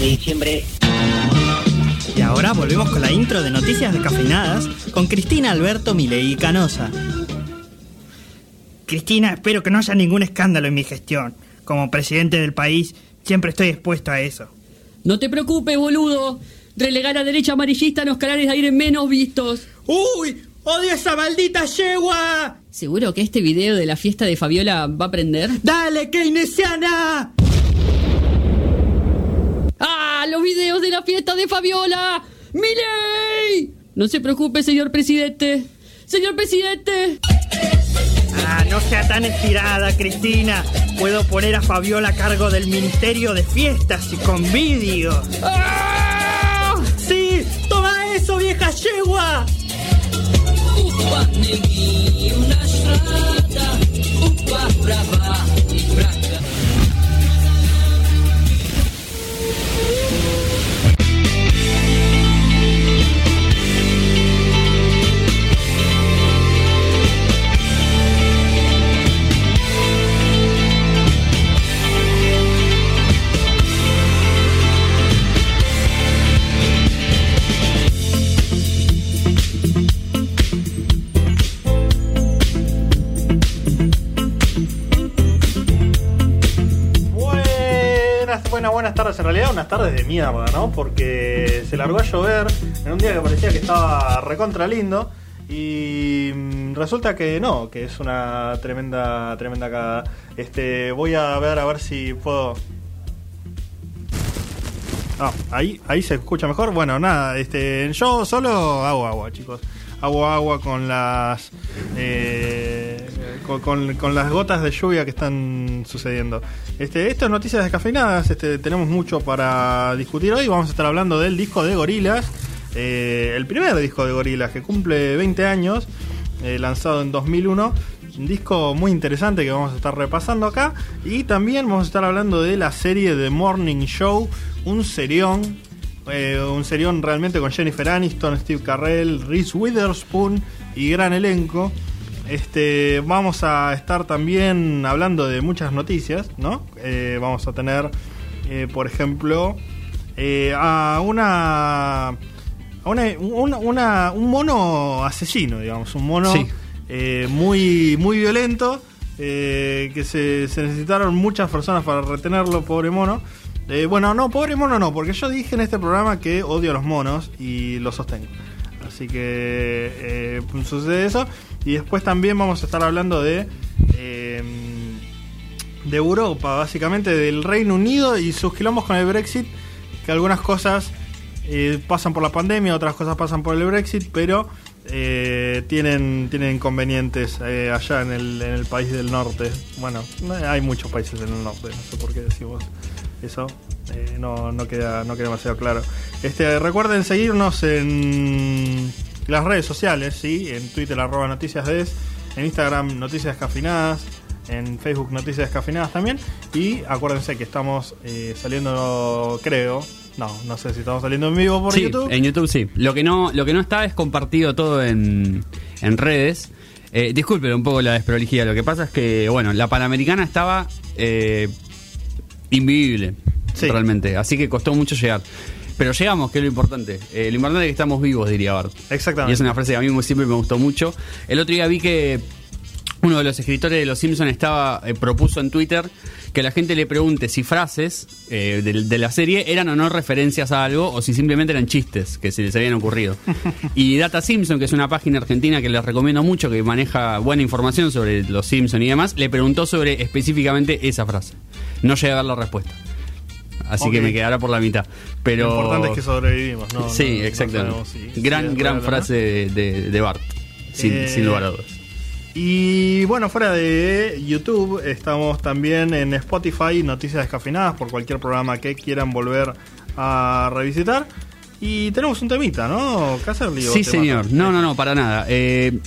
de diciembre. Y ahora volvemos con la intro de Noticias Descafeinadas con Cristina Alberto Milei Canosa. Cristina, espero que no haya ningún escándalo en mi gestión. Como presidente del país, siempre estoy expuesto a eso. No te preocupes, boludo. Relegar a derecha amarillista en los canales de aire menos vistos. ¡Uy! ¡Odio esa maldita yegua! ¿Seguro que este video de la fiesta de Fabiola va a prender? ¡Dale, keynesiana! ¡Los videos de la fiesta de Fabiola! ¡Miley! No se preocupe, señor presidente. Señor presidente. Ah, no sea tan estirada, Cristina. Puedo poner a Fabiola a cargo del Ministerio de Fiestas y con vídeos. ¡Ah! ¡Sí! ¡Toma eso, vieja yegua! Buenas, buenas, tardes. En realidad, unas tardes de mierda, ¿no? Porque se largó a llover en un día que parecía que estaba recontra lindo. Y mm, resulta que no, que es una tremenda, tremenda cagada. Este, voy a ver a ver si puedo. Ah, ahí, ahí se escucha mejor. Bueno, nada, este, yo solo hago agua, chicos. Hago agua con las eh, con, con- las gotas de lluvia que están sucediendo. Este, esto es noticias descafeinadas. Este, tenemos mucho para discutir hoy. Vamos a estar hablando del disco de Gorilas, el primer disco de Gorilas que cumple 20 años, eh, lanzado en 2001. Un disco muy interesante que vamos a estar repasando acá. Y también vamos a estar hablando de la serie The Morning Show, un serión. Eh, un serión realmente con Jennifer Aniston, Steve Carell, Reese Witherspoon y gran elenco. Este, vamos a estar también hablando de muchas noticias, ¿no? Eh, vamos a tener, eh, por ejemplo, a una, a una, un mono asesino, digamos, un mono Sí. muy, muy violento, que se, se necesitaron muchas personas para retenerlo, pobre mono. Eh, bueno, no, pobre mono no, porque yo dije en este programa que odio a los monos y lo sostengo. Así que eh, sucede eso. Y después también vamos a estar hablando de, eh, de Europa, básicamente del Reino Unido y sus quilombos con el Brexit, que algunas cosas eh, pasan por la pandemia, otras cosas pasan por el Brexit, pero tienen, tienen inconvenientes allá en el, en el país del norte. Bueno, no- hay muchos países en el norte, no sé por qué decimos eso. eh, no, no, queda, no queda demasiado claro. Este, recuerden seguirnos en las redes sociales, ¿sí? en Twitter arroba noticias des, en Instagram noticias descafinadas, en Facebook noticias descafinadas también. Y acuérdense que estamos eh, saliendo, creo, no, no sé si estamos saliendo en vivo por sí, YouTube. en YouTube sí. Lo que no, lo que no está es compartido todo en, en redes. Eh, disculpen un poco la desprolijidad. Lo que pasa es que, bueno, la Panamericana estaba eh, invivible, Sí. realmente. Así que costó mucho llegar. Pero llegamos, que es lo importante. Eh, lo importante es que estamos vivos, diría Bart. Exactamente. Y es una frase que a mí muy- siempre me gustó mucho. El otro día vi que uno de los escritores de Los Simpsons estaba eh, propuso en Twitter que la gente le pregunte si frases eh, de, de la serie eran o no referencias a algo o si simplemente eran chistes que se les habían ocurrido. y Data Simpson, que es una página argentina que les recomiendo mucho, que maneja buena información sobre Los Simpsons y demás, le preguntó sobre específicamente esa frase. No llegué a dar la respuesta. Así que me quedará por la mitad. Pero Lo importante es que sobrevivimos, ¿no? sí, No- exactamente. si- gran, gran frase de, de- de Bart. Sin, Eh, sin lugar a dudas. Y bueno, fuera de YouTube, estamos también en Spotify, Noticias Descafinadas, por cualquier programa que quieran volver a revisitar. Y tenemos un temita, ¿no? Caserly, o Sí, señor. mato? No, no, no, para nada. Eh,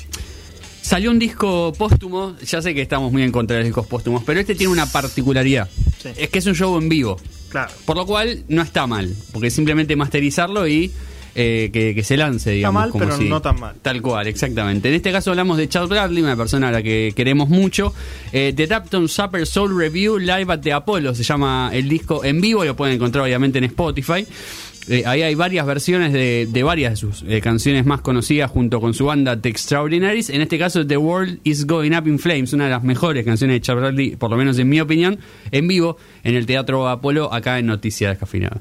salió un disco póstumo. Ya sé que estamos muy en contra de los discos póstumos, pero este tiene una particularidad. Sí. Es que es un show en vivo. Claro. Por lo cual no está mal, porque simplemente masterizarlo y eh, que, que se lance, digamos. mal, como pero si- no tan mal. Tal cual, exactamente. En este caso hablamos de Charles Bradley, una persona a la que queremos mucho. Eh, The Tapton Supper Soul Review Live at the Apollo se llama el disco en vivo, lo pueden encontrar obviamente en Spotify. Eh, ahí hay varias versiones de, de varias de sus eh, canciones más conocidas junto con su banda The Extraordinaries. En este caso, The World is Going Up in Flames, una de las mejores canciones de Charles Bradley, por lo menos en mi opinión, en vivo en el Teatro Apolo, acá en Noticias Descafeinadas.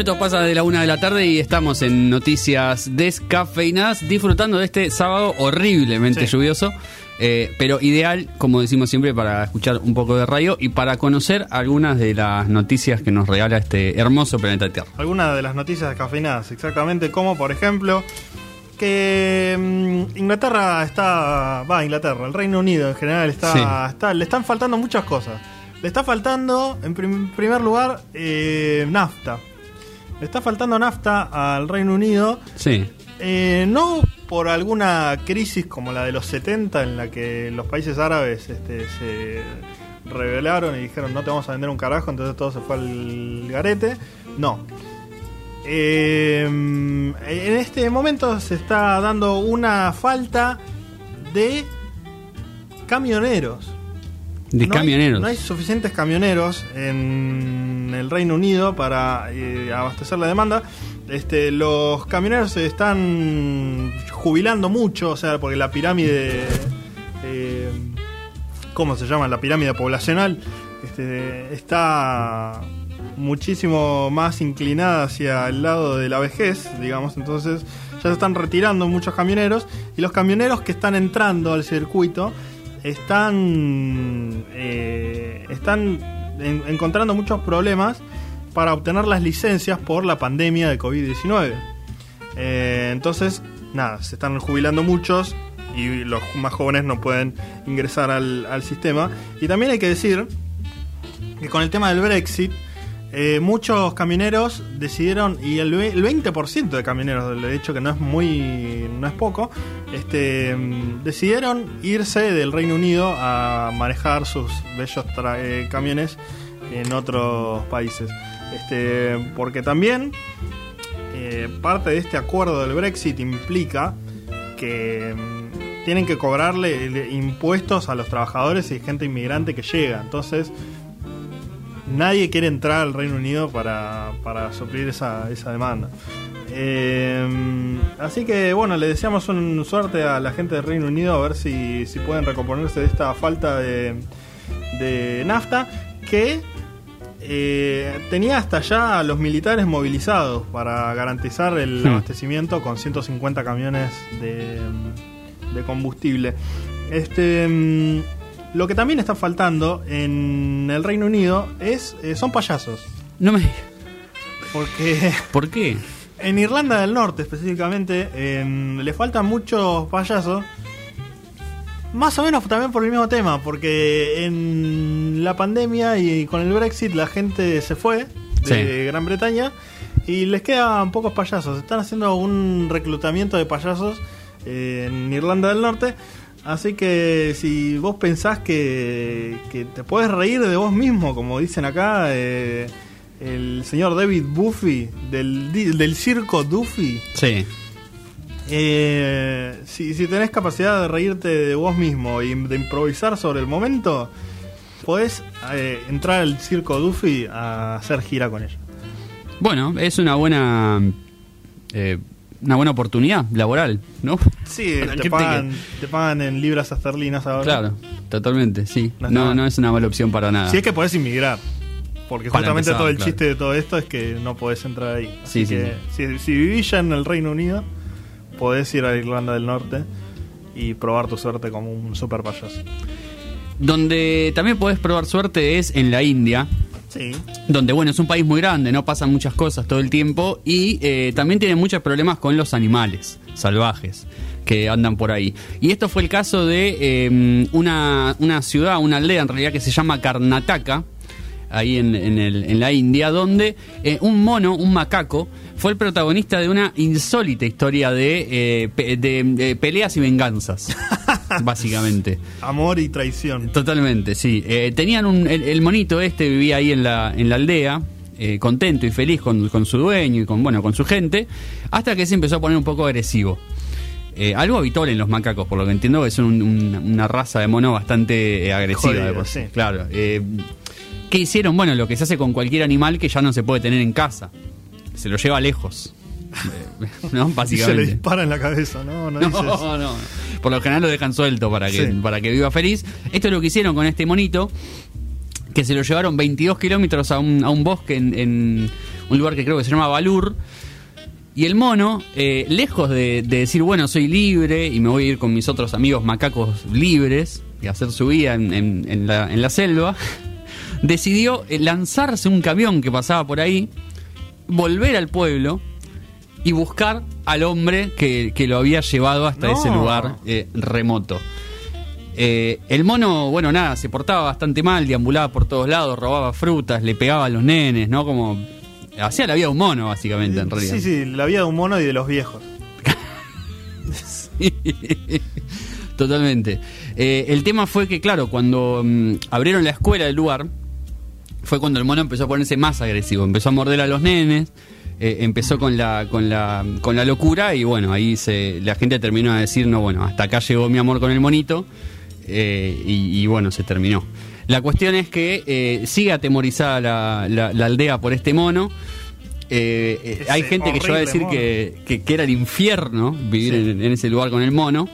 Minutos pasa de la una de la tarde y estamos en noticias descafeinadas, disfrutando de este sábado horriblemente Sí. lluvioso, eh, pero ideal, como decimos siempre, para escuchar un poco de radio y para conocer algunas de las noticias que nos regala este hermoso planeta Tierra. Algunas de las noticias descafeinadas, exactamente, como por ejemplo que mm, Inglaterra está, va, Inglaterra, el Reino Unido en general está, Sí. está- le están faltando muchas cosas. Le está faltando, en prim- primer lugar, eh, nafta. Le está faltando nafta al Reino Unido, Sí, eh, no por alguna crisis como la de los 70 en la que los países árabes este, se rebelaron y dijeron no te vamos a vender un carajo, entonces todo se fue al garete. No. Eh, en este momento se está dando una falta de camioneros. De No hay- camioneros. no hay suficientes camioneros en el Reino Unido para eh, abastecer la demanda. Este, los camioneros se están jubilando mucho, o sea, porque la pirámide, eh, ¿cómo se llama? La pirámide poblacional este, está muchísimo más inclinada hacia el lado de la vejez, digamos. Entonces ya se están retirando muchos camioneros y los camioneros que están entrando al circuito están eh, están en- encontrando muchos problemas para obtener las licencias por la pandemia de COVID-19. Eh, entonces, nada, se están jubilando muchos y los más jóvenes no pueden ingresar al, al sistema. Y también hay que decir que con el tema del Brexit, eh, muchos camioneros decidieron, y el, el 20% de camioneros, de hecho que no es muy, no es poco, este, mm, decidieron irse del Reino Unido a manejar sus bellos eh, camiones en otros países. Este, porque también eh, parte de este acuerdo del Brexit implica que mm, tienen que cobrarle eh, impuestos a los trabajadores y gente inmigrante que llega. Entonces, nadie quiere entrar al Reino Unido para, para suplir esa, esa demanda. Eh, así que bueno, le deseamos un suerte a la gente del Reino Unido a ver si, si pueden recomponerse de esta falta de, de nafta que eh, tenía hasta ya a los militares movilizados para garantizar el Hmm. abastecimiento con 150 camiones de, de combustible. Este, mm, lo que también está faltando en el Reino Unido es eh, son payasos. No me... Porque ¿Por qué? En Irlanda del Norte específicamente em, le faltan muchos payasos. Más o menos también por el mismo tema, porque en la pandemia y con el Brexit la gente se fue de Sí. Gran Bretaña y les quedan pocos payasos. Están haciendo un reclutamiento de payasos eh, en Irlanda del Norte. Así que si vos pensás que, que te puedes reír de vos mismo, como dicen acá, eh, el señor David Buffy del, del circo Duffy, Sí. eh, si, si tenés capacidad de reírte de vos mismo y de improvisar sobre el momento, podés eh, entrar al circo Duffy a hacer gira con ellos. Bueno, es una buena... eh, una buena oportunidad laboral, ¿no? Sí, te pagan, te pagan en libras esterlinas ahora. Claro, totalmente, sí. No No, no es una mala opción para nada. Si es que podés inmigrar. Porque justamente empezar, todo el claro. chiste de todo esto es que no podés entrar ahí. Así Sí, sí, que Si, si vivís ya en el Reino Unido, podés ir a Irlanda del Norte y probar tu suerte como un super payaso. Donde también podés probar suerte es en la India, Sí. donde bueno, es un país muy grande, no pasan muchas cosas todo el tiempo y eh, también tiene muchos problemas con los animales salvajes que andan por ahí. Y esto fue el caso de eh, una, una ciudad, una aldea en realidad que se llama Karnataka, ahí en, en el- en la India, donde eh, un mono, un macaco, fue el protagonista de una insólita historia de, eh, pe- de- de peleas y venganzas, básicamente. Amor y traición. Totalmente, sí. Eh, tenían un, el, el monito este vivía ahí en la, en la aldea, eh, contento y feliz con, con su dueño y con, bueno, con su gente, hasta que se empezó a poner un poco agresivo. Eh, algo habitual en los macacos, por lo que entiendo, que son un- un- una raza de mono bastante agresiva. Sí. Claro. ¿Qué hicieron? Bueno, lo que se hace con cualquier animal que ya no se puede tener en casa. Se lo lleva lejos. ¿No? Y se le Básicamente. dispara en la cabeza, ¿no? No, No, dices. no. Por lo general lo dejan suelto para que, Sí. para que viva feliz. Esto es lo que hicieron con este monito, que se lo llevaron 22 kilómetros a un, a un bosque en, en un lugar que creo que se llama Balur. Y el mono, eh, lejos de, de decir, bueno, soy libre y me voy a ir con mis otros amigos macacos libres y hacer su vida en, en- en la, en la selva, decidió eh, lanzarse un camión que pasaba por ahí, volver al pueblo y buscar al hombre que, que lo había llevado hasta No. ese lugar eh, remoto. Eh, el mono, bueno, nada, se portaba bastante mal, deambulaba por todos lados, robaba frutas, le pegaba a los nenes, ¿no? Como. Hacía la vida de un mono, básicamente, en realidad. Sí, sí, la vida de un mono y de los viejos. Totalmente. Eh, el tema fue que, claro, cuando mm, abrieron la escuela del lugar, fue cuando el mono empezó a ponerse más agresivo. Empezó a morder a los nenes, eh, empezó con la, con, la, con la locura y bueno, ahí se, la gente terminó a decir, no, bueno, hasta acá llegó mi amor con el monito eh, y, y bueno, se terminó. La cuestión es que eh, sigue atemorizada la, la- la aldea por este mono. Eh, hay gente que llegó a decir que, que- que era el infierno vivir Sí. en, en ese lugar con el mono.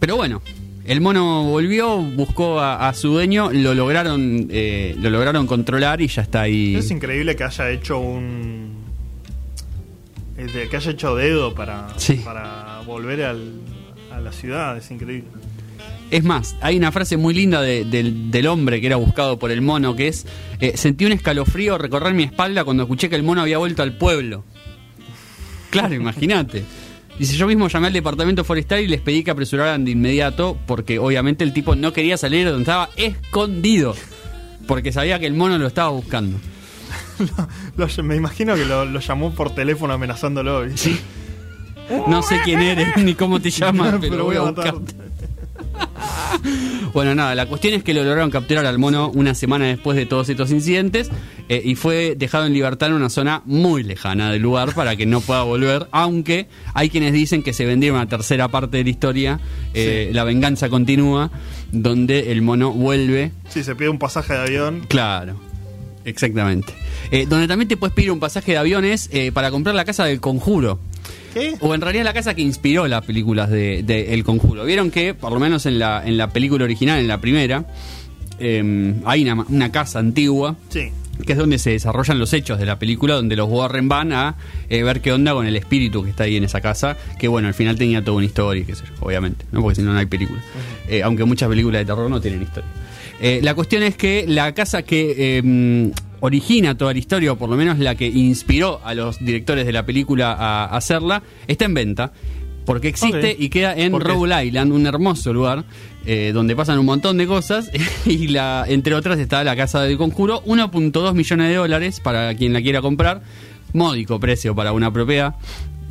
Pero bueno, el mono volvió, buscó a, a su dueño, lo lograron, eh, lo lograron controlar y ya está ahí. Es increíble que haya hecho un. eh, que haya hecho dedo para, Sí. para volver al- a la ciudad. Es increíble. Es más, hay una frase muy linda de- del, del hombre que era buscado por el mono que es: eh, Sentí un escalofrío recorrer mi espalda cuando escuché que el mono había vuelto al pueblo. Claro, imagínate. Dice: Yo mismo llamé al departamento forestal y les pedí que apresuraran de inmediato porque obviamente el tipo no quería salir de donde estaba escondido. Porque sabía que el mono lo estaba buscando. Lo- me imagino que lo, lo llamó por teléfono amenazándolo. ¿viste? Sí. No sé quién eres ni cómo te llamas, pero, voy a buscarte. Bueno, nada, la cuestión es que lo lograron capturar al mono una semana después de todos estos incidentes eh, y fue dejado en libertad en una zona muy lejana del lugar para que no pueda volver, aunque hay quienes dicen que se vendría una tercera parte de la historia, eh, La venganza continúa, donde el mono vuelve Sí, se pide un pasaje de avión. Claro, exactamente. Eh, donde también te puedes pedir un pasaje de aviones eh, para comprar la casa del conjuro. ¿Qué? O en realidad la casa que inspiró las películas de, de El Conjuro. Vieron que, por lo menos en la, en la película original, en la primera, eh, hay una, una casa antigua Sí. que es donde se desarrollan los hechos de la película, donde los Warren van a eh, ver qué onda con el espíritu que está ahí en esa casa, que bueno, al final tenía toda una historia, qué sé yo, obviamente, ¿no? porque si no, no hay película. Eh, aunque muchas películas de terror no tienen historia. Eh, la cuestión es que la casa que eh, origina toda la historia, o por lo menos la que inspiró a los directores de la película a, hacerla, está en venta. Porque existe y queda en. Rhode Island, un hermoso lugar eh, donde pasan un montón de cosas y la entre otras está la casa del conjuro, 1.2 millones de dólares para quien la quiera comprar, módico precio para una propiedad.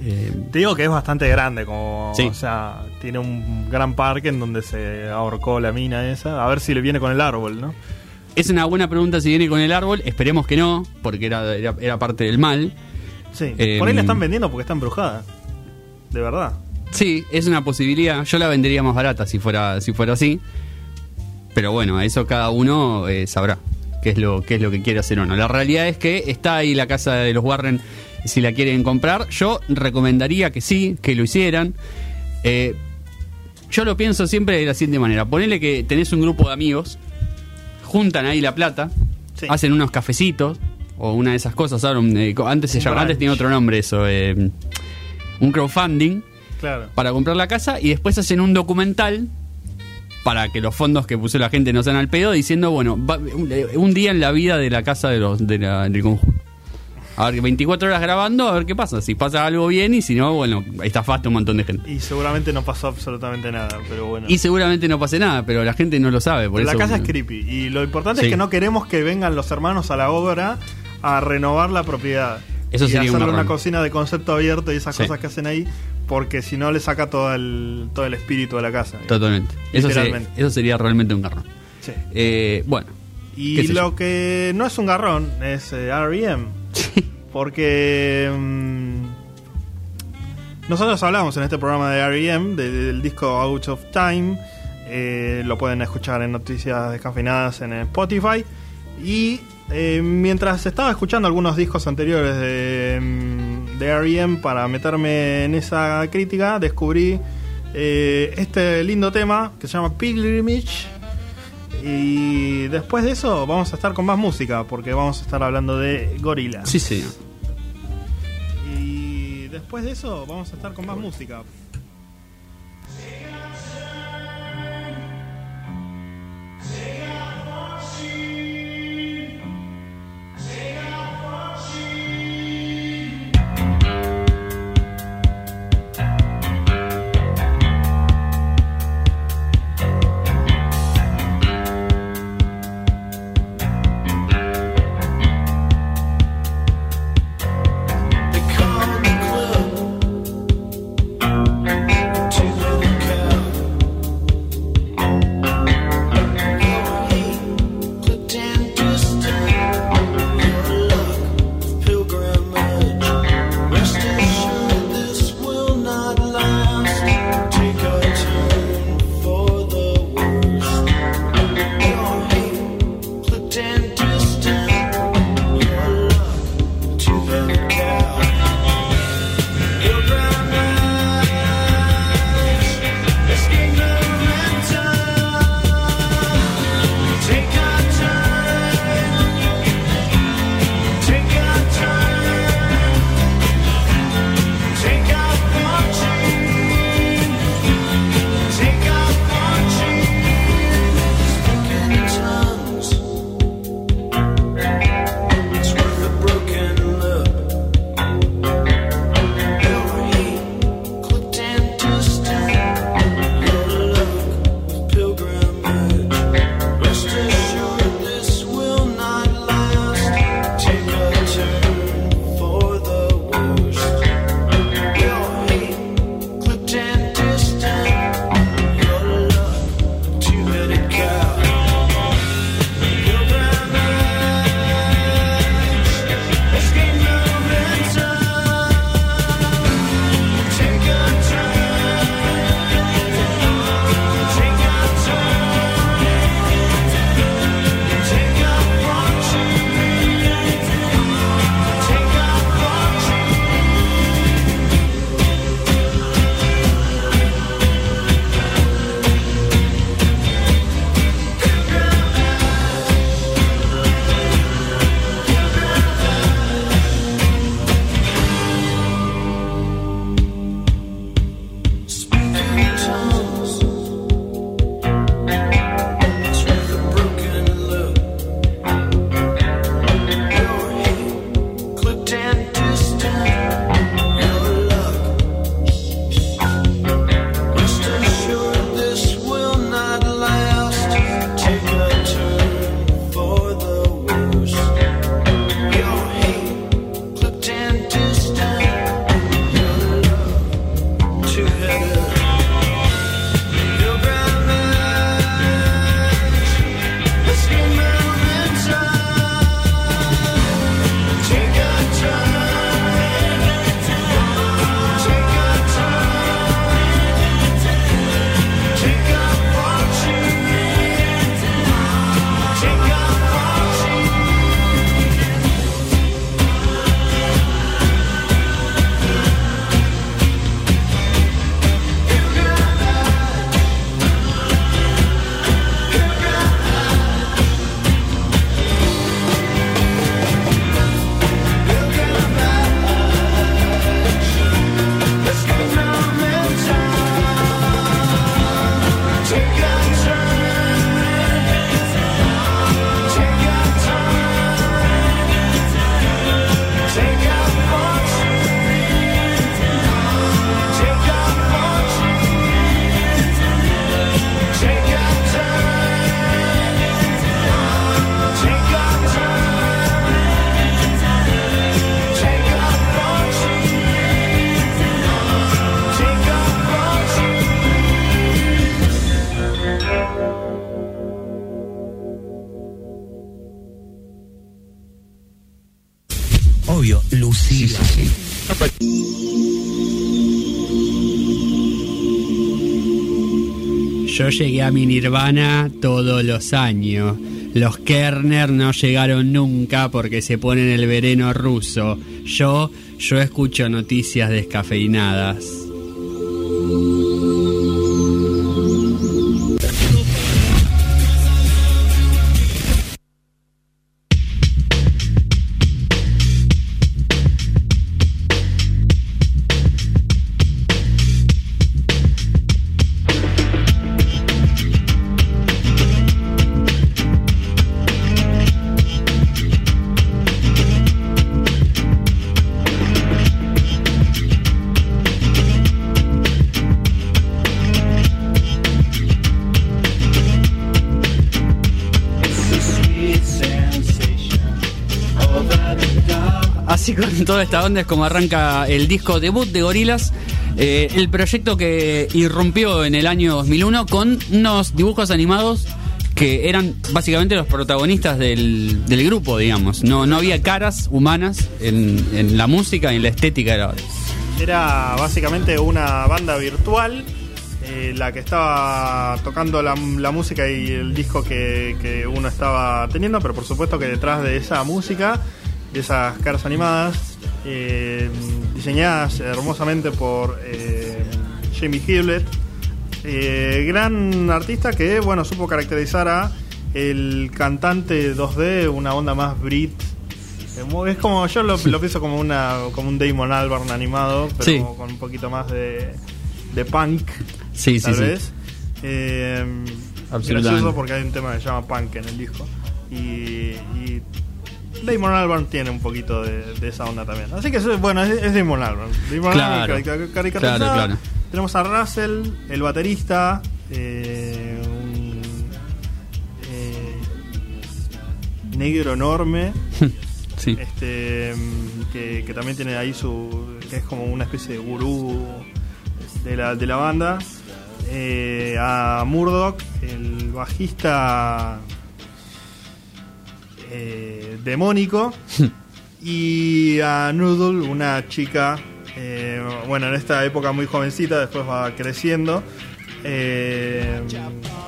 Eh, Te digo que es bastante grande, como, Sí. o sea, tiene un gran parque en donde se ahorcó la mina esa. A ver si le viene con el árbol, ¿no? Es una buena pregunta si viene con el árbol, esperemos que no, porque era, era, era parte del mal. Sí. Eh, Por ahí la están vendiendo porque está embrujada. De verdad. Sí, es una posibilidad. Yo la vendería más barata si fuera, si fuera así. Pero bueno, eso cada uno eh, sabrá qué es, lo, qué es lo que quiere hacer o no. La realidad es que está ahí la casa de los Warren si la quieren comprar. Yo recomendaría que sí, que lo hicieran. Eh, yo lo pienso siempre de la siguiente manera. Ponele que tenés un grupo de amigos, juntan ahí la plata, Sí. hacen unos cafecitos o una de esas cosas. ahora, eh, antes se llamaba, antes tenía otro nombre eso, eh, un crowdfunding Claro. para comprar la casa y después hacen un documental para que los fondos que puso la gente no sean al pedo diciendo, bueno, va- un, eh, un día en la vida de la casa de los de la- del conjunto. A ver, 24 horas grabando, a ver qué pasa. Si pasa algo bien y si no, bueno, estafaste un montón de gente. Y seguramente no pasó absolutamente nada, pero bueno. Y seguramente no pase nada, pero la gente no lo sabe. Por la eso, casa es creepy. Y lo importante Sí. es que no queremos que vengan los hermanos a la obra a renovar la propiedad. Eso y sería un hacerle una garrón. cocina de concepto abierto y esas Sí. cosas que hacen ahí, porque si no le saca todo el, todo el espíritu de la casa. Totalmente. Eso, se- Literalmente. eso sería realmente un garrón. Sí. Eh, bueno. Y lo yo. que no es un garrón es eh, R.E.M. Porque mm, nosotros hablamos en este programa de R.E.M. de- del disco Out of Time. Eh, lo pueden escuchar en Noticias Descafeinadas en Spotify. Y eh, mientras estaba escuchando algunos discos anteriores de, mm, de R.E.M. para meterme en esa crítica, descubrí eh, este lindo tema que se llama Pilgrimage. Y después de eso vamos a estar con más música, porque vamos a estar hablando de Gorila. Sí, señor. Y después de eso vamos a estar con más música. Yo llegué a mi nirvana todos los años. Los Kerner no llegaron nunca porque se ponen el vereno ruso. Yo, yo escucho noticias descafeinadas. Es como arranca el disco debut de Gorilas. el proyecto que irrumpió en el año 2001 con unos dibujos animados que eran básicamente los protagonistas del, grupo, digamos. No, no había caras humanas en, la música y en la estética. Era, Era básicamente una banda virtual, eh, la que estaba tocando la, la música y el disco que, que uno estaba teniendo, pero por supuesto que detrás de esa música, de esas caras animadas, eh, diseñadas hermosamente por eh, Jamie Hewlett, eh, gran artista que bueno supo caracterizar a el cantante 2D, una onda más Brit. Es como, yo lo, lo pienso como una como un Damon Albarn animado, pero Sí. con un poquito más de, de punk, Sí, tal sí. vez. Absolutamente. gracioso porque hay un tema que se llama punk en el disco. Y, y Damon Albarn tiene un poquito de, de esa onda también. Así que bueno, es, es Damon Albarn. Damon Claro. Albarn caricaturizado. Claro, claro. Tenemos a Russell, el baterista, eh, un eh, negro enorme, Sí. este que, que también tiene ahí su. que es como una especie de gurú de la, de la banda. Eh, a Murdoch, el bajista eh, demónico. y a Noodle, una chica, eh, bueno, en esta época muy jovencita, después va creciendo, eh,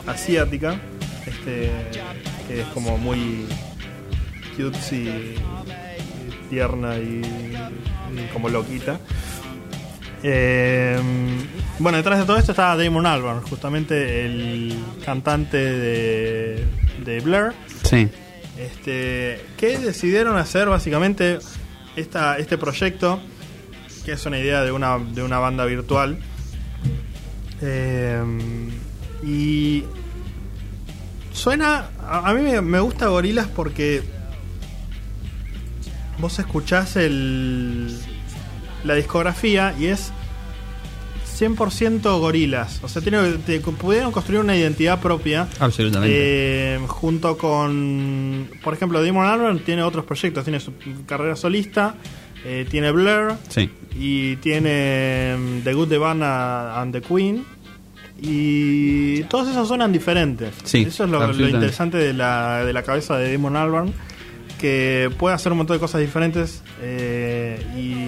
asiática, este, que es como muy cutesy, tierna y, y como loquita. Eh, bueno, detrás de todo esto está Damon Albarn, justamente el cantante de, de Blur Sí. Este, que decidieron hacer básicamente esta, este proyecto, que es una idea de una, de una banda virtual. Eh, y suena, a, a mí me, me gusta Gorilas porque vos escuchás el, la discografía y es 100% gorilas. O sea, tiene, te- pudieron construir una identidad propia. Absolutamente. Eh, junto con, por ejemplo, Damon Albarn tiene otros proyectos, tiene su carrera solista, eh, tiene Blur sí. y tiene mm, The Good, The and The Queen. Y todos esos suenan diferentes. Sí, Eso es lo, interesante de la, de la cabeza de Damon Albarn, que puede hacer un montón de cosas diferentes eh, y,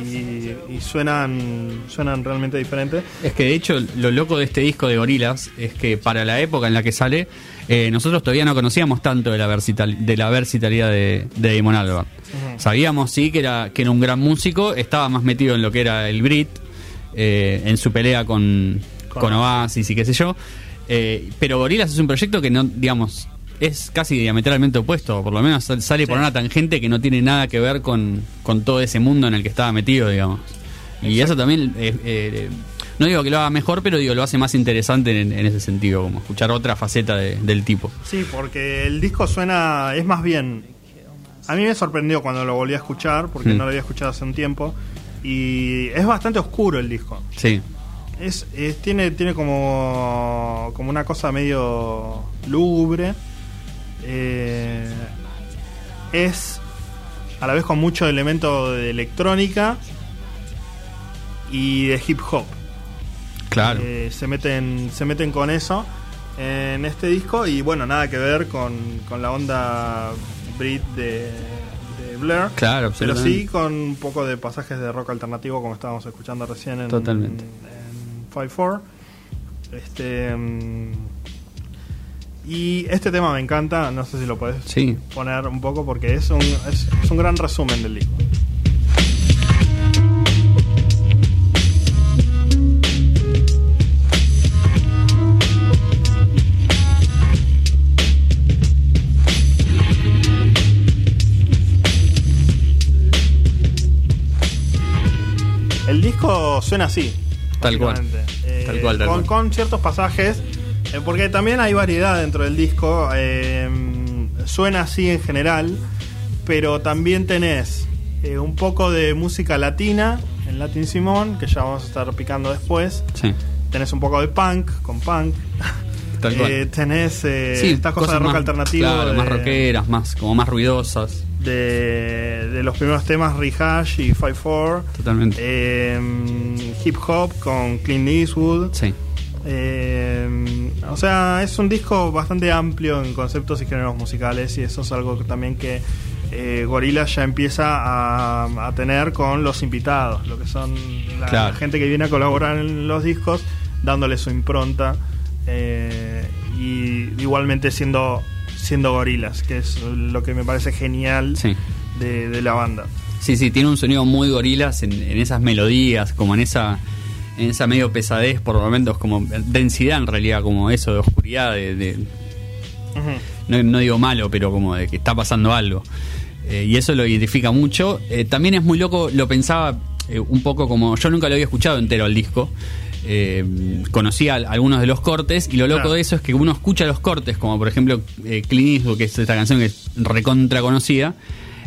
y suenan, suenan realmente diferentes. Es que de hecho lo loco de este disco de Gorilas es que para la época en la que sale, eh, nosotros todavía no conocíamos tanto de la, versital- de la versatilidad de, de Damon Albarn. Sabíamos sí que era, que era un gran músico, estaba más metido en lo que era el Brit, eh, en su pelea con, Con con Oasis y qué sé yo. Eh, pero Gorilas es un proyecto que no, digamos, es casi diametralmente opuesto, por lo menos sal- sale por una tangente que no tiene nada que ver con, con todo ese mundo en el que estaba metido, digamos. Y eso también, eh, eh, no digo que lo haga mejor, pero digo, lo hace más interesante en, en ese sentido, como escuchar otra faceta de- del tipo. Sí, porque el disco suena, es más bien, a mí me sorprendió cuando lo volví a escuchar, porque Mm. no lo había escuchado hace un tiempo, y es bastante oscuro el disco. Sí, Es, es- tiene, tiene como, como una cosa medio lúgubre. Eh, es a la vez con mucho elemento de electrónica y de hip hop. claro. Eh, se meten se meten con eso en este disco y bueno nada que ver con, con la onda Brit de, de Blair. Claro, Pero sí con un poco de pasajes de rock alternativo como estábamos escuchando recién en, Totalmente. en 5-4. Este, mm, y este tema me encanta, no sé si lo puedes Sí. poner un poco porque es un, es, es un gran resumen del disco. El disco suena así. Tal cual. básicamente. Eh, Tal cual, tal con, cual. con ciertos pasajes, eh, porque también hay variedad dentro del disco. eh, suena así en general, pero también tenés un poco de música latina en Latin Simón, que ya vamos a estar picando después. Sí. Tenés un poco de punk, con punk. Tal cual. Tenés Sí, estas cosas de rock más, alternativo. Claro, de- más rockeras, más, como más ruidosas. De, de los primeros temas Rehash y 5-4. Totalmente. Eh, hip hop con Clint Eastwood. Sí. Eh, o sea, es un disco bastante amplio en conceptos y géneros musicales y eso es algo que también que eh, Gorillaz ya empieza a, a tener con los invitados, lo que son la, Claro. la gente que viene a colaborar en los discos, dándole su impronta eh, y igualmente siendo siendo Gorillaz, que es lo que me parece genial Sí. de, de la banda. Sí, sí, tiene un sonido muy gorilas en, en esas melodías, como en esa en esa medio pesadez por momentos, como densidad en realidad, como eso de oscuridad, de, de- no digo malo, pero como de que está pasando algo. Eh, y eso lo identifica mucho. Eh, también es muy loco, lo pensaba eh, un poco como. Yo nunca lo había escuchado entero al disco. Eh, conocía al- algunos de los cortes y lo loco Claro. de eso es que uno escucha los cortes, como por ejemplo eh, Clint Eastwood, que es esta canción que es recontra conocida,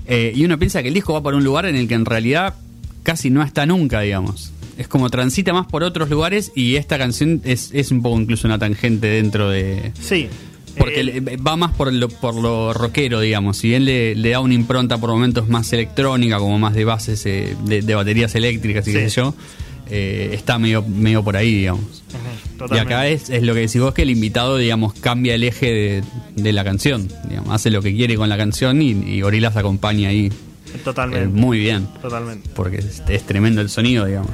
eh, y uno piensa que el disco va por un lugar en el que en realidad casi no está nunca, digamos. Es como transita más por otros lugares y esta canción es, es un poco incluso una tangente dentro de, Sí. porque Eh, va más por lo, por lo rockero, digamos. Si bien le, le da una impronta por momentos más electrónica, como más de bases eh, de, de baterías eléctricas y qué Sí. sé yo, eh, está medio, medio por ahí, digamos. Y acá es, es lo que decís vos, que el invitado, digamos, cambia el eje de, de la canción. Digamos, hace lo que quiere con la canción y, y Gorillaz acompaña ahí eh, Totalmente. muy bien Totalmente. porque es, es tremendo el sonido, digamos.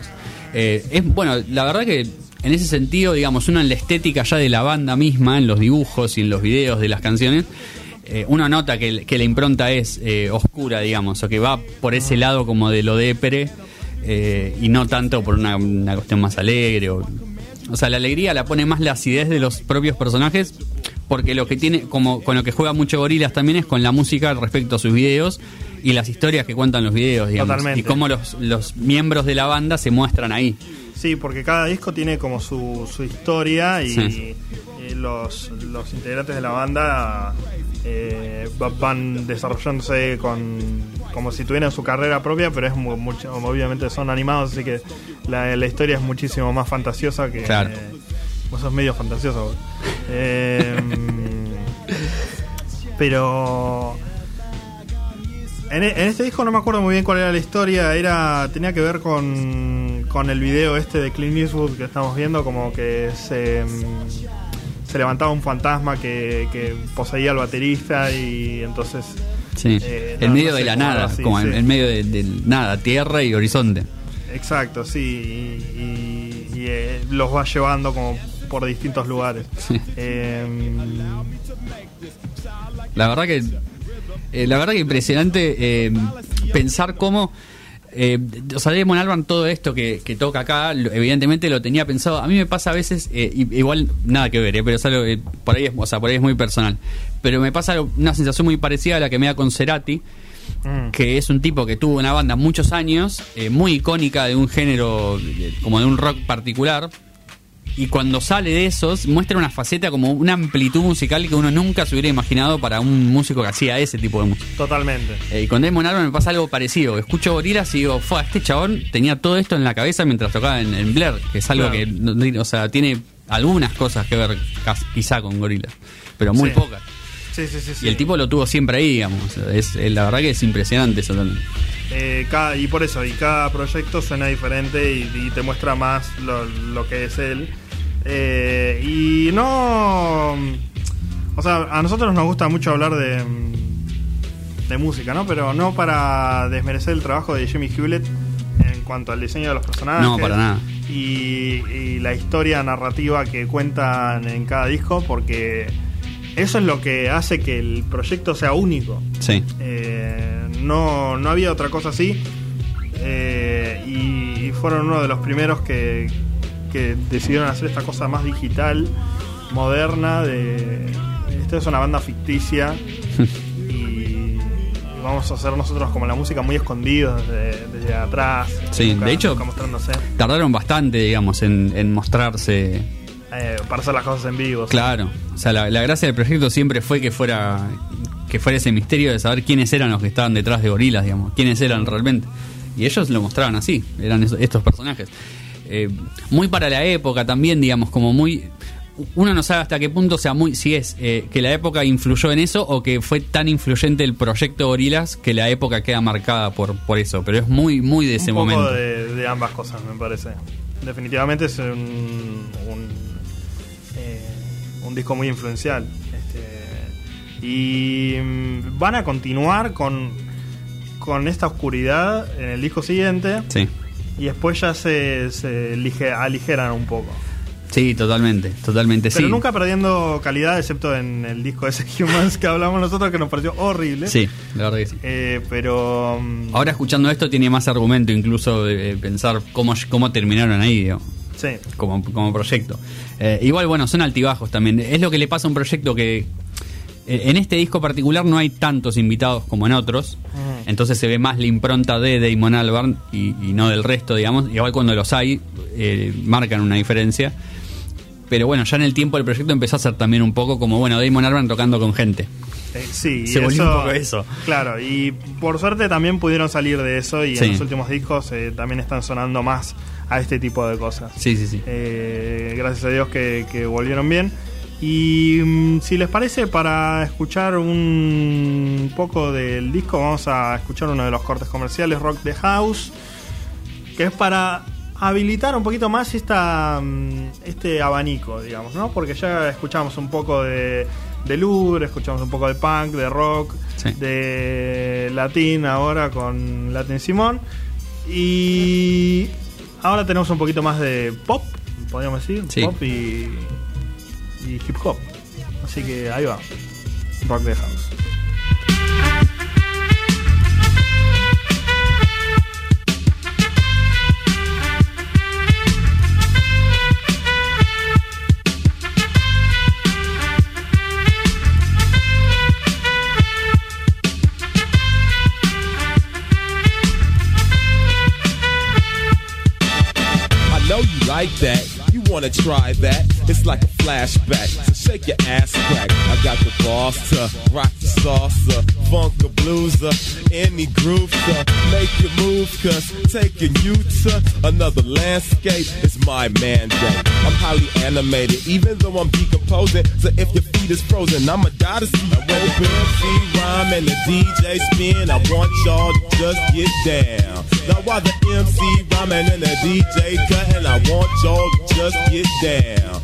Eh, es bueno, la verdad que en ese sentido, digamos, uno en la estética ya de la banda misma, en los dibujos y en los videos de las canciones, eh, uno nota que, que la impronta es eh, oscura, digamos, o que va por ese lado como de lo depre eh, y no tanto por una, una cuestión más alegre. O, o sea, la alegría la pone más la acidez de los propios personajes. Porque lo que tiene, como con lo que juega mucho Gorilas también es con la música respecto a sus videos y las historias que cuentan los videos, digamos. Totalmente. Y cómo los, los miembros de la banda se muestran ahí. Sí, porque cada disco tiene como su, su historia y, Sí. y los, los integrantes de la banda eh, va- van desarrollándose con como si tuvieran su carrera propia, pero es mu- mucho, obviamente son animados, así que la, la historia es muchísimo más fantasiosa que... Claro. eh, vos sos medio fantasioso. Eh, pero... En, e- en este disco no me acuerdo muy bien cuál era la historia, era tenía que ver con, con el video este de Clint Eastwood que estamos viendo, como que se, mm, se levantaba un fantasma que, que poseía al baterista y entonces... Sí. Eh, en no, medio no de la nada, así, como en, sí. en medio de, de nada, tierra y horizonte. Exacto, sí, y, y- y, eh, los va llevando como por distintos lugares. Sí. Eh, La verdad que eh, la verdad que impresionante eh, pensar cómo eh, o sea, Damon Albarn todo esto que, que toca acá, evidentemente lo tenía pensado. A mí me pasa a veces, eh, igual nada que ver, eh, pero por ahí es, o sea, por ahí es muy personal. Pero me pasa una sensación muy parecida a la que me da con Cerati, mm, que es un tipo que tuvo una banda muchos años, eh, muy icónica de un género, como de un rock particular, y cuando sale de esos, muestra una faceta como una amplitud musical que uno nunca se hubiera imaginado para un músico que hacía ese tipo de música. totalmente. Eh, y con Damon Albarn me pasa algo parecido. Escucho Gorillaz y digo, fue, este chabón tenía todo esto en la cabeza mientras tocaba en, en Blair, que es algo Claro. que, o sea, tiene algunas cosas que ver quizá con Gorillaz, pero muy Sí. pocas. Sí, sí, sí. Y el tipo lo tuvo siempre ahí, digamos. Es, la verdad que es impresionante eso también. Eh, cada- y por eso, y cada proyecto suena diferente y, y te muestra más lo, lo que es él. Eh, y no. O sea, a nosotros nos gusta mucho hablar de. de música, ¿no? Pero no para desmerecer el trabajo de Jimmy Hewlett en cuanto al diseño de los personajes. No, para nada. Y, y la historia narrativa que cuentan en cada disco, porque eso es lo que hace que el proyecto sea único. Sí. Eh, no, no había otra cosa así. Eh, y, y fueron uno de los primeros que, que decidieron hacer esta cosa más digital, moderna. De, esto es una banda ficticia. y vamos a hacer nosotros como la música muy escondidos desde, desde atrás. Sí, nunca- de hecho-. Tardaron bastante, digamos, en, en mostrarse. eh, para hacer las cosas en vivo. Claro. O sea, la, la gracia del proyecto siempre fue que fuera que fuera ese misterio de saber quiénes eran los que estaban detrás de Gorilas, digamos, quiénes eran realmente. Y ellos lo mostraban así, eran esos- estos personajes. Eh, muy para la época también, digamos, como muy... Uno no sabe hasta qué punto, sea, muy, si es eh, que la época influyó en eso o que fue tan influyente el proyecto Gorilas que la época queda marcada por, por eso. Pero es muy, muy de ese un poco momento. De, de ambas cosas, me parece. Definitivamente es un, un, eh, un disco muy influencial. Este, y mm, van a continuar con, con esta oscuridad en el disco siguiente. Sí. Y después ya se, se lige- aligeran un poco. Sí, totalmente, totalmente. Pero sí. nunca perdiendo calidad, excepto en el disco ese Humans que hablamos nosotros, que nos pareció horrible. Sí, la verdad que sí. Eh, pero. mm, Ahora escuchando esto tiene más argumento incluso de pensar cómo, cómo terminaron ahí, digo, Sí. como, como proyecto. Eh, igual, bueno, son altibajos también. Es lo que le pasa a un proyecto que en este disco particular no hay tantos invitados como en otros. Ujú. Entonces se ve más la impronta de Damon Albarn y, y no del resto, digamos. Igual cuando los hay, eh, marcan una diferencia. Pero bueno, ya en el tiempo del proyecto empezó a ser también un poco como, bueno, Damon Albarn tocando con gente. Eh, sí, Se y volvió un poco eso. Claro, y por suerte también pudieron salir de eso y Sí. en los últimos discos eh, también están sonando más a este tipo de cosas. Sí, sí, sí. Eh, gracias a Dios que, que volvieron bien. Y mm, si les parece, para escuchar un poco del disco, vamos a escuchar uno de los cortes comerciales, Rock the House, que es para habilitar un poquito más esta, mm, este abanico, digamos, ¿no? Porque ya escuchamos un poco de, de Louvre, escuchamos un poco de punk, de rock, Sí. de latín ahora con Latin Simón. Y ahora tenemos un poquito más de pop, podríamos decir, Sí. pop y, y hip hop. Así que ahí va, Rock the House. Like that. Wanna try that? It's like a flashback. Shake your ass crack. I got the boss to rock the salsa, funk the blueser, any groove to make you move. Cause taking you to another landscape is my mandate. I'm highly animated, even though I'm decomposing. So if your feet is frozen, I'ma die to see you open. MC rhyme and the DJ spin. I want y'all to just get down. Now while the MC rhyming and the DJ cutting, I want y'all to just get down.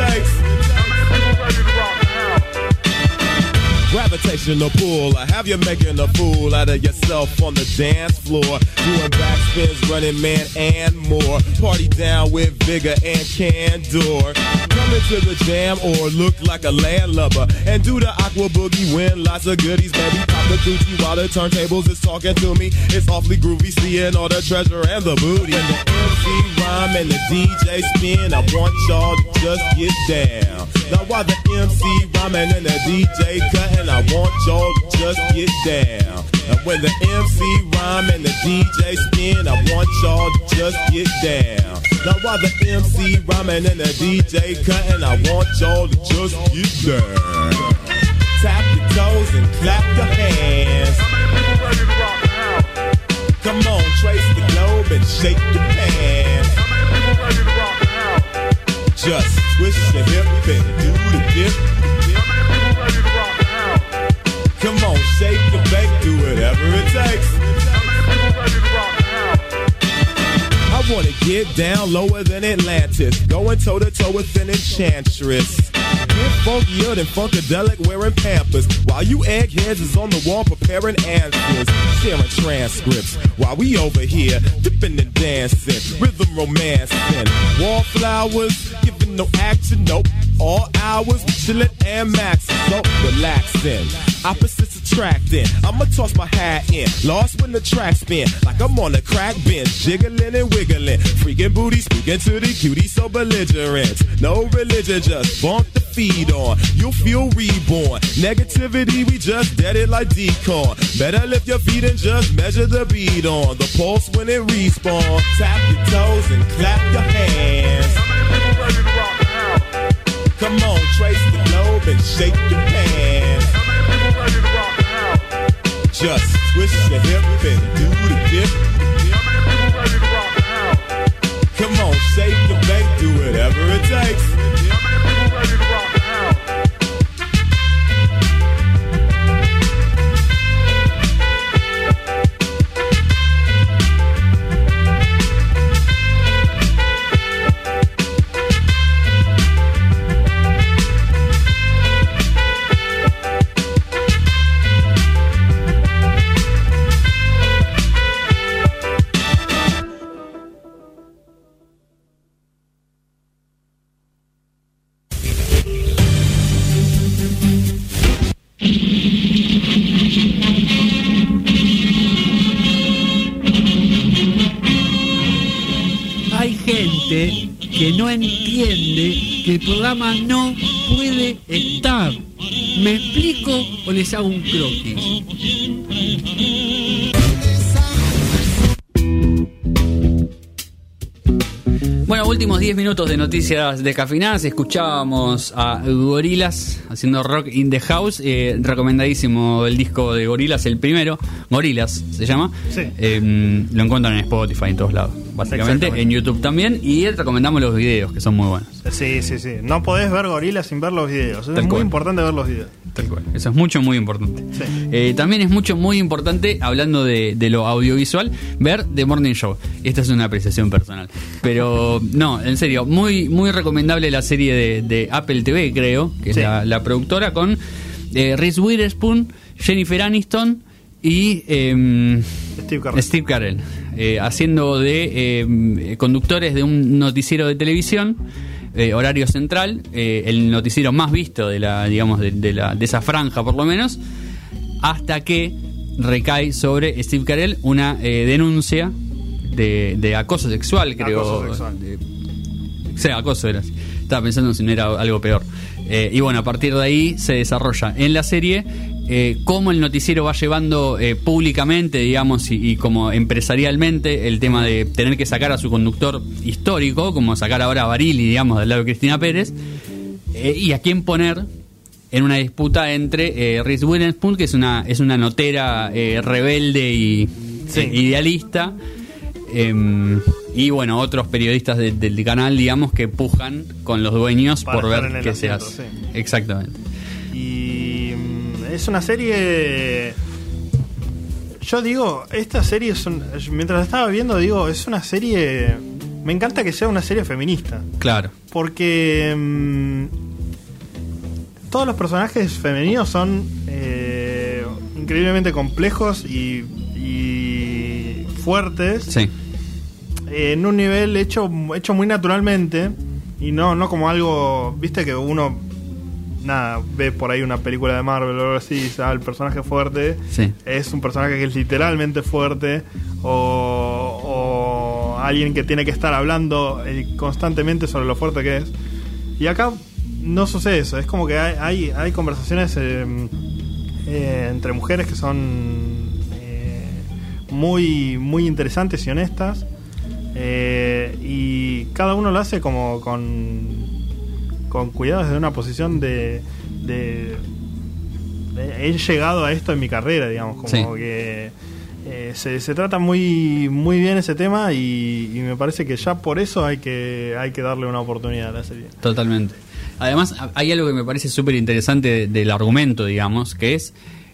mistakes. Gravitational pull, I have you making a fool out of yourself on the dance floor. Doing backspins, running man, and more. Party down with vigor and candor. Come into the jam or look like a landlubber. And do the aqua boogie, win lots of goodies, baby. Pop the Gucci while the turntables is talking to me. It's awfully groovy, seeing all the treasure and the booty. And the MC rhyme and the DJ spin, I want y'all to just get down. Now while the MC rhyming and the DJ cutting, I want want y'all to just get down. And when the MC rhyme and the DJ spin, I want y'all to just get down. Now while the MC rhyming and the DJ cutting, I want y'all to just get down. Tap your toes and clap your hands. Come on, trace the globe and shake your pants. Just twist your hip and do the dip. How many people ready to rock? shake the bank, do whatever it takes. I wanna get down lower than Atlantis, going toe to toe with an enchantress. Get funkier than Funkadelic wearing Pampers, while you eggheads is on the wall preparing answers, sharing transcripts, while we over here dipping and dancing, rhythm romancing, wallflowers, giving no action, nope all hours. Chillin' and maxing. So relaxing. Opposites attracting. I'ma toss my hat in. Lost when the track spin. Like I'm on a crack bench. Jiggling and wiggling. Freaking booty speaking to the cutie so belligerent. No religion, just bump the feed on. You'll feel reborn. Negativity, we just dead it like decon. Better lift your feet and just measure the beat on. The pulse when it respawn. Tap your toes and clap your hands. Come on, trace the globe and shake your pants. Just twist your hip and do the dip. Come on, shake and bake, do whatever it takes. Entiende que el programa no puede estar. ¿Me explico o les hago un croquis? Bueno, últimos 10 minutos de noticias de Cafinaz. Escuchábamos a Gorilas haciendo rock in the house. Eh, recomendadísimo el disco de Gorilas, el primero. Gorilas se llama. Sí. Eh, lo encuentran en Spotify, en todos lados. Básicamente, en YouTube también. Y recomendamos los videos, que son muy buenos. Sí, sí, sí. No podés ver gorilas sin ver los videos. Es muy importante ver los videos. Tal cual. Eso es mucho, muy importante. Sí. Eh, también es mucho, muy importante, hablando de, de lo audiovisual, ver The Morning Show. Esta es una apreciación personal. Pero, no, en serio, muy, muy recomendable la serie de, de Apple TV, creo, que Sí. es la, la productora, con eh, Reese Witherspoon, Jennifer Aniston y em, Steve Carell. Steve Carell, eh, haciendo de eh, conductores de un noticiero de televisión, eh, horario central, el noticiero más visto de la, digamos, de, de la, de esa franja por lo menos, hasta que recae sobre Steve Carell una denuncia de, de acoso sexual, creo. Acoso sexual. De- Sí, acoso era. Estaba pensando si no era algo peor. Eh, y bueno, a partir de ahí se desarrolla en la serie eh, cómo el noticiero va llevando eh, públicamente, digamos, y, y como empresarialmente el tema de tener que sacar a su conductor histórico, como sacar ahora a Barili, digamos, del lado de Cristina Pérez, eh, y a quién poner en una disputa entre eh, Reese Witherspoon, que es una, es una notera eh, rebelde y Sí. idealista, em, y bueno, otros periodistas de- del canal, digamos, que pujan con los dueños Para por ver qué se hace. sí. Exactamente. Es una serie. Yo digo, esta serie es un- mientras la estaba viendo, digo, es una serie. Me encanta que sea una serie feminista. Claro. Porque mm, todos los personajes femeninos son eh, increíblemente complejos y, y fuertes. Sí. en un nivel hecho, hecho muy naturalmente y no, no como algo, viste que uno nada, ve por ahí una película de Marvel o algo así, ah, el personaje fuerte Sí. es un personaje que es literalmente fuerte o, o alguien que tiene que estar hablando eh, constantemente sobre lo fuerte que es. Y acá no sucede eso, es como que hay, hay, hay conversaciones eh, eh, entre mujeres que son eh, muy, muy interesantes y honestas. y cada uno lo hace como con, con cuidado desde una posición de, de, de- He llegado a esto en mi carrera, digamos, como Sí. que eh, se, se trata muy, muy bien ese tema y, y me parece que ya por eso hay que, hay que darle una oportunidad a la serie. Totalmente. Además, hay algo que me parece súper interesante de- del argumento, digamos, que es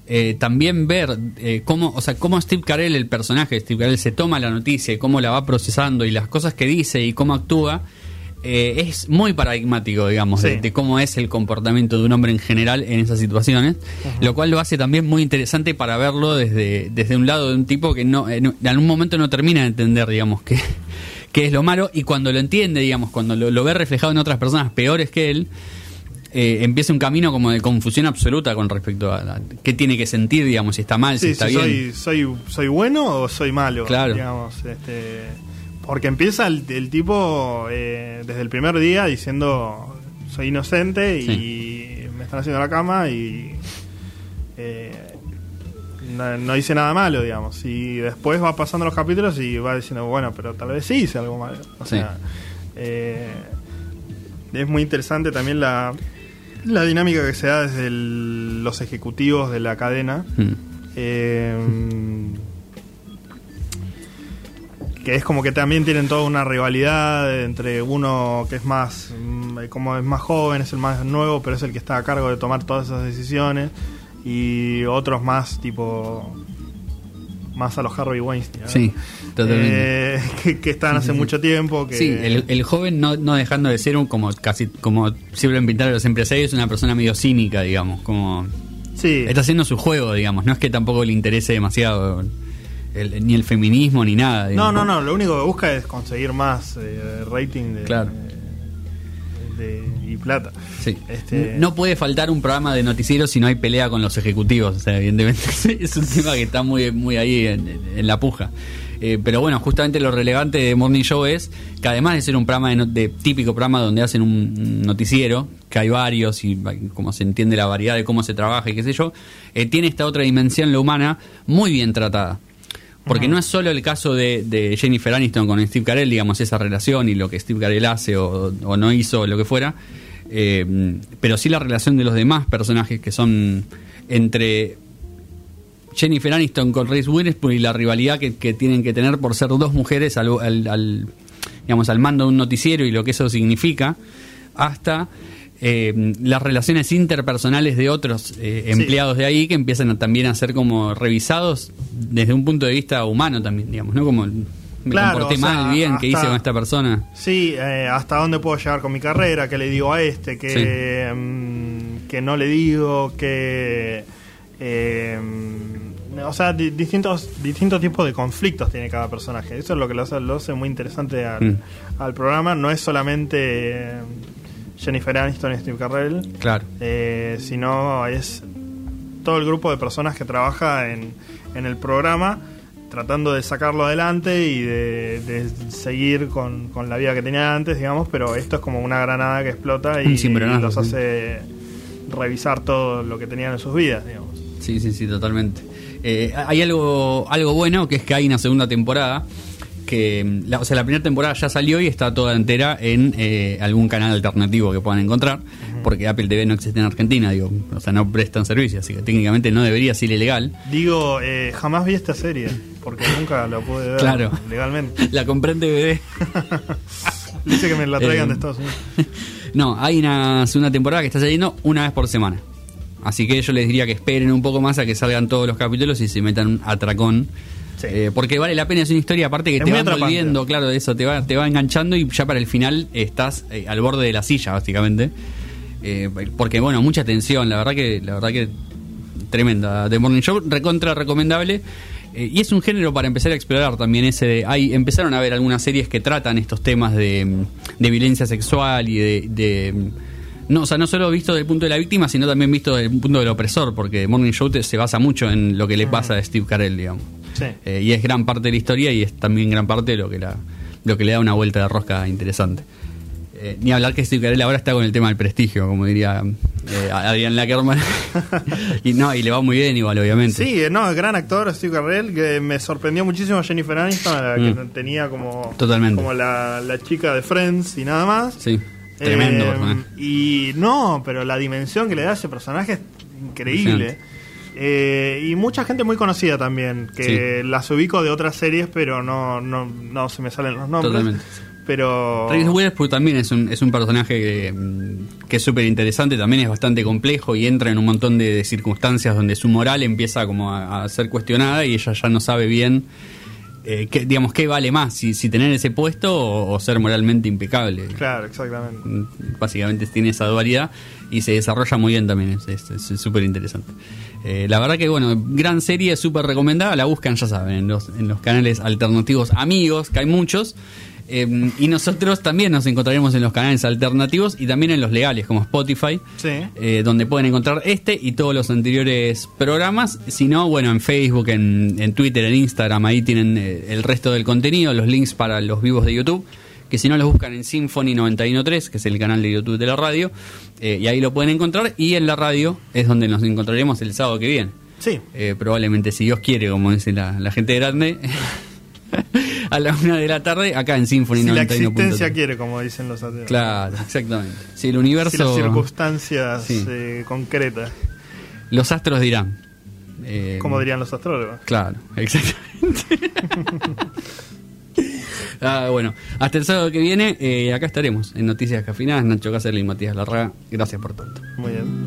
eh, también ver eh, cómo, o sea, cómo Steve Carell, el personaje de Steve Carell, se toma la noticia y cómo la va procesando y las cosas que dice y cómo actúa, eh, es muy paradigmático, digamos, de, Sí. de cómo es el comportamiento de un hombre en general en esas situaciones, lo cual lo hace también muy interesante para verlo desde, desde un lado de un tipo que no en, en algún momento no termina de entender, digamos, que, que es lo malo y cuando lo entiende, digamos, cuando lo, lo ve reflejado en otras personas peores que él, eh, empieza un camino como de confusión absoluta con respecto a, qué tiene que sentir, digamos, si está mal, si está si bien. soy, soy, soy bueno o soy malo. Claro. Digamos, este, porque empieza el, el tipo eh, desde el primer día diciendo soy inocente y me están haciendo la cama y eh, no, no hice nada malo, digamos. Y después va pasando los capítulos y va diciendo, bueno, pero tal vez sí hice algo malo. O Sí. sea, eh, es muy interesante también la, la dinámica que se da desde el- los ejecutivos de la cadena. Mm. Eh, que es como que también tienen toda una rivalidad entre uno que es más mm, como es más joven, es el más nuevo, pero es el que está a cargo de tomar todas esas decisiones y otros más tipo más a los Harvey Weinstein. Sí, totalmente. Eh, que, que están hace mucho tiempo. Que, Sí, el, el joven no, no dejando de ser un como casi como siempre pintar a los empresarios, una persona medio cínica, digamos, como sí, está haciendo su juego, digamos, no es que tampoco le interese demasiado el- ni el feminismo ni nada. No, digamos. no, no, lo único que busca es conseguir más eh, rating de, Claro. de- y plata. Sí. Este- No puede faltar un programa de noticieros si no hay pelea con los ejecutivos. O sea, evidentemente es un tema que está muy, muy ahí en, en la puja. Eh, pero bueno, justamente lo relevante de Morning Show es que además de ser un programa de, no- de típico programa donde hacen un noticiero, que hay varios y como se entiende la variedad de cómo se trabaja y qué sé yo, eh, tiene esta otra dimensión, la humana, muy bien tratada. Porque no es solo el caso de, de Jennifer Aniston con Steve Carell, digamos, esa relación y lo que Steve Carell hace o, o no hizo o lo que fuera, eh, pero sí la relación de los demás personajes que son entre Jennifer Aniston con Reese Witherspoon y la rivalidad que, que tienen que tener por ser dos mujeres al, al- al, digamos, al mando de un noticiero y lo que eso significa, hasta eh, las relaciones interpersonales de otros eh, Sí. empleados de ahí que empiezan a- también a ser como revisados desde un punto de vista humano también, digamos, ¿no? Como me Claro, comporté o sea, mal, bien, ¿qué hice con esta persona? Sí, eh, hasta dónde puedo llegar con mi carrera, qué le digo a este, que, mm, que no le digo, que... mm, o sea, di- distintos, distintos tipos de conflictos tiene cada personaje. Eso es lo que lo hace, lo hace muy interesante al, Mm. al programa. No es solamente Jennifer Aniston y Steve Carell, Claro. eh, sino es todo el grupo de personas que trabaja en, en el programa tratando de sacarlo adelante y de, de seguir con, con la vida que tenía antes, digamos, pero esto es como una granada que explota y, y los hace revisar todo lo que tenían en sus vidas, digamos. Sí, sí, sí, totalmente. Eh, hay algo, algo bueno que es que hay una segunda temporada. Que, mm, la, o sea, la primera temporada ya salió y está toda entera en eh, algún canal alternativo que puedan encontrar, porque Apple TV no existe en Argentina, digo, o sea, no prestan servicio, así que técnicamente no debería ser ilegal. Digo, eh, jamás vi esta serie, porque nunca la pude ver Claro. legalmente. La compré en DVD. Dice que me la traigan Eh, de Estados Unidos. No, hay una segunda temporada que está saliendo una vez por semana. Así que yo les diría que esperen un poco más a que salgan todos los capítulos y se metan un atracón. Sí. Eh, porque vale la pena, es una historia aparte que Es te va envolviendo, claro, de eso, te va, te va enganchando y ya para el final estás eh, al borde de la silla, básicamente. Eh, porque bueno, mucha tensión, la verdad que, la verdad que tremenda. The Morning Show, recontra recomendable. Y es un género para empezar a explorar también ese de, hay empezaron a ver algunas series que tratan estos temas de, mm, de violencia sexual y de, de, mm, no, o sea, no solo visto desde el punto de la víctima, sino también visto desde el punto del opresor, porque Morning Show te- se basa mucho en lo que le pasa a Steve Carell, digamos. Sí. Eh, y es gran parte de la historia y es también gran parte de lo que la, lo que le da una vuelta de rosca interesante. Eh, ni hablar que Steve Carell ahora está con el tema del prestigio, como diría eh, Adrián Lackerman. y no, y le va muy bien igual, obviamente. Sí, eh, no, gran actor Steve Carell, que me sorprendió muchísimo Jennifer Aniston, a la que Mm. tenía como, Totalmente. como la, la chica de Friends y nada más. Sí, tremendo Eh. Y no, pero la dimensión que le da a ese personaje es increíble. Eh, y mucha gente muy conocida también, que las ubico de otras series, pero no, no, no se me salen los nombres. Totalmente. Pero. Reese Witherspoon también es un, es un personaje que, mm, que es súper interesante, también es bastante complejo y entra en un montón de, de circunstancias donde su moral empieza como a, a ser cuestionada y ella ya no sabe bien, eh, qué, digamos, qué vale más, si, si tener ese puesto o, o ser moralmente impecable. Claro, exactamente. Mm, Básicamente tiene esa dualidad y se desarrolla muy bien también, es- súper interesante. Eh, la verdad que, bueno, gran serie, súper recomendada, la buscan, ya saben, en los, en los canales alternativos amigos, que hay muchos. Eh, y nosotros también nos encontraremos en los canales alternativos y también en los legales, como Spotify, Sí. eh, donde pueden encontrar este y todos los anteriores programas. Si no, bueno, en Facebook, en, en Twitter, en Instagram, ahí tienen eh, el resto del contenido, los links para los vivos de YouTube. Que si no los buscan en Symphony 913, que es el canal de YouTube de la radio, eh, y ahí lo pueden encontrar. Y en la radio es donde nos encontraremos el sábado que viene. Sí. Eh, probablemente, si Dios quiere, como dice la, la gente grande, a la una de la tarde, acá en Symphony Si la 91.3. existencia quiere, como dicen los ateos. Claro, exactamente. Si el Si universo. las circunstancias Sí. eh, concretas, Los astros dirán. Eh, como dirían los astrólogos. Claro, exactamente. ah, bueno, hasta el sábado que viene, eh, acá estaremos en Noticias Cafinadas. Nacho Cáceres y Matías Larraga. Gracias por tanto. Muy bien.